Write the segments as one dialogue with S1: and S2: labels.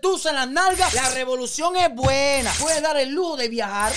S1: Tú en las nalgas, la revolución es buena. Puedes dar el lujo de viajar.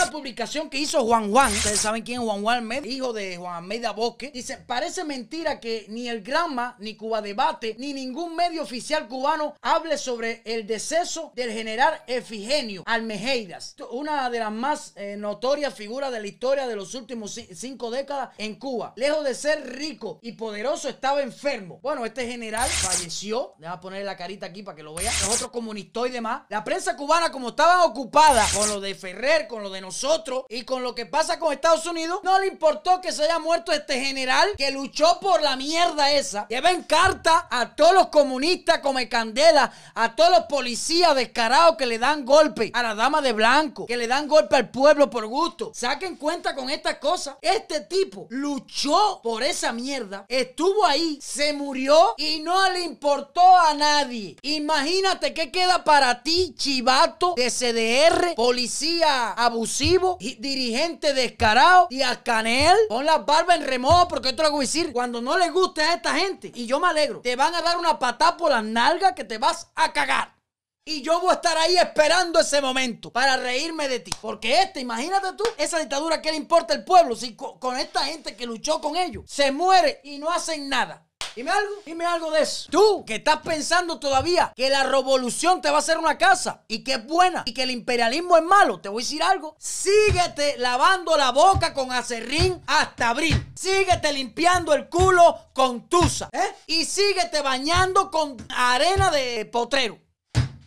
S1: Una publicación que hizo Juan Juan. Ustedes saben quién es Juan Juan Med, hijo de Juan Almeida Bosque. Dice, parece mentira que ni el Granma, ni Cuba Debate, ni ningún medio oficial cubano hable sobre el deceso del general Efigenio Almejeiras. Una de las más eh, notorias figuras de la historia de los últimos cinco décadas en Cuba. Lejos de ser rico y poderoso, estaba enfermo. Bueno, este general falleció. a poner la carita aquí para que lo vean. Los otros comunistas y demás. La prensa cubana, como estaba ocupada con lo de Ferrer, con lo de y con lo que pasa con Estados Unidos, no le importó que se haya muerto este general que luchó por la mierda esa. Lleven carta a todos los comunistas come candela, a todos los policías descarados que le dan golpe a la dama de blanco, que le dan golpe al pueblo por gusto. Saquen cuenta con estas cosas. Este tipo luchó por esa mierda, estuvo ahí, se murió y no le importó a nadie. Imagínate qué queda para ti, chivato de CDR, policía abusivo abusivo, dirigente descarado, y al Canel, pon la barba en remojo, porque esto lo voy a decir, cuando no le guste a esta gente, y yo me alegro, te van a dar una patada por las nalgas que te vas a cagar. Y yo voy a estar ahí esperando ese momento para reírme de ti. Porque este, imagínate tú, esa dictadura que le importa el pueblo, si con esta gente que luchó con ellos, se muere y no hacen nada. Dime algo, dime algo de eso. Tú que estás pensando todavía que la revolución te va a hacer una casa y que es buena y que el imperialismo es malo, te voy a decir algo. Síguete lavando la boca con acerrín hasta abril. Síguete limpiando el culo con tusa. ¿eh? Y síguete bañando con arena de potrero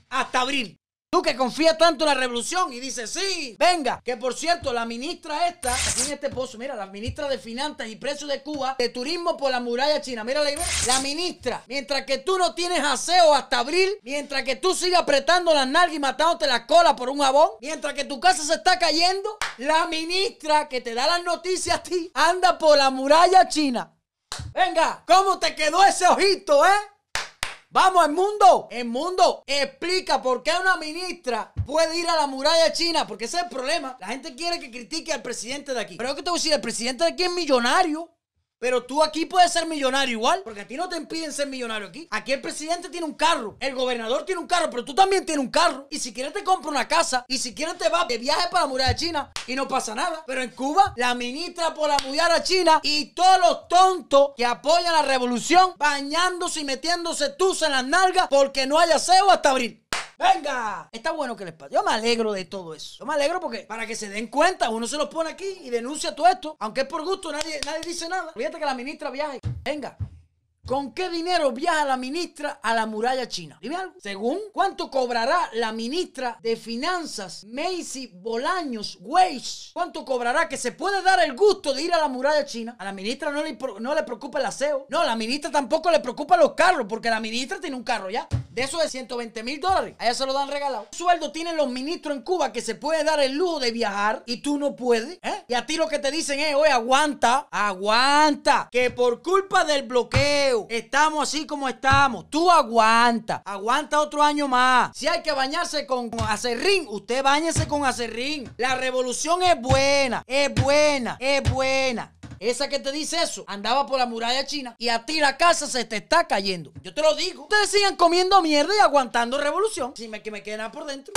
S1: hasta abril. Tú que confías tanto en la revolución y dices, sí, venga. Que por cierto, la ministra esta, aquí en este pozo, mira, la ministra de Finanzas y Precios de Cuba, de Turismo por la Muralla China. Mira la, la ministra, mientras que tú no tienes aseo hasta abril, mientras que tú sigas apretando las nalgas y matándote la cola por un jabón, mientras que tu casa se está cayendo, la ministra que te da las noticias a ti anda por la Muralla China. Venga, ¿cómo te quedó ese ojito, eh? Vamos, el mundo. El mundo explica por qué una ministra puede ir a la muralla china. Porque ese es el problema. La gente quiere que critique al presidente de aquí. Pero es que te voy a decir, el presidente de aquí es millonario. Pero tú aquí puedes ser millonario igual, porque a ti no te impiden ser millonario aquí. Aquí el presidente tiene un carro, el gobernador tiene un carro, pero tú también tienes un carro. Y si quieres te compra una casa, y si quieres te vas de viaje para la muralla china y no pasa nada. Pero en Cuba, la ministra por la muralla china y todos los tontos que apoyan la revolución bañándose y metiéndose tus en las nalgas porque no haya aseo hasta abril. ¡Venga! Está bueno que les pase. Yo me alegro de todo eso. Yo me alegro porque para que se den cuenta, uno se los pone aquí y denuncia todo esto. Aunque es por gusto, nadie, nadie dice nada. Fíjate que la ministra viaje. Venga. ¿Con qué dinero viaja la ministra a la muralla china? Dime algo. Según cuánto cobrará la ministra de Finanzas, Macy Bolaños Weiss, cuánto cobrará que se puede dar el gusto de ir a la muralla china. A la ministra no le, no le preocupa el aseo. No, a la ministra tampoco le preocupa los carros, porque la ministra tiene un carro ya. De eso de 120 mil dólares. A ella se lo dan regalado. ¿Qué sueldo tienen los ministros en Cuba que se puede dar el lujo de viajar y tú no puedes? ¿Eh? Y a ti lo que te dicen es, oye, aguanta, aguanta, que por culpa del bloqueo Estamos así como estamos. Tú aguanta. Aguanta otro año más. Si hay que bañarse con acerrín, usted bañese con acerrín. La revolución es buena, es buena, es buena. Esa que te dice eso andaba por la muralla china y a ti la casa se te está cayendo. Yo te lo digo. Ustedes sigan comiendo mierda y aguantando revolución. Si me, que me queden por dentro.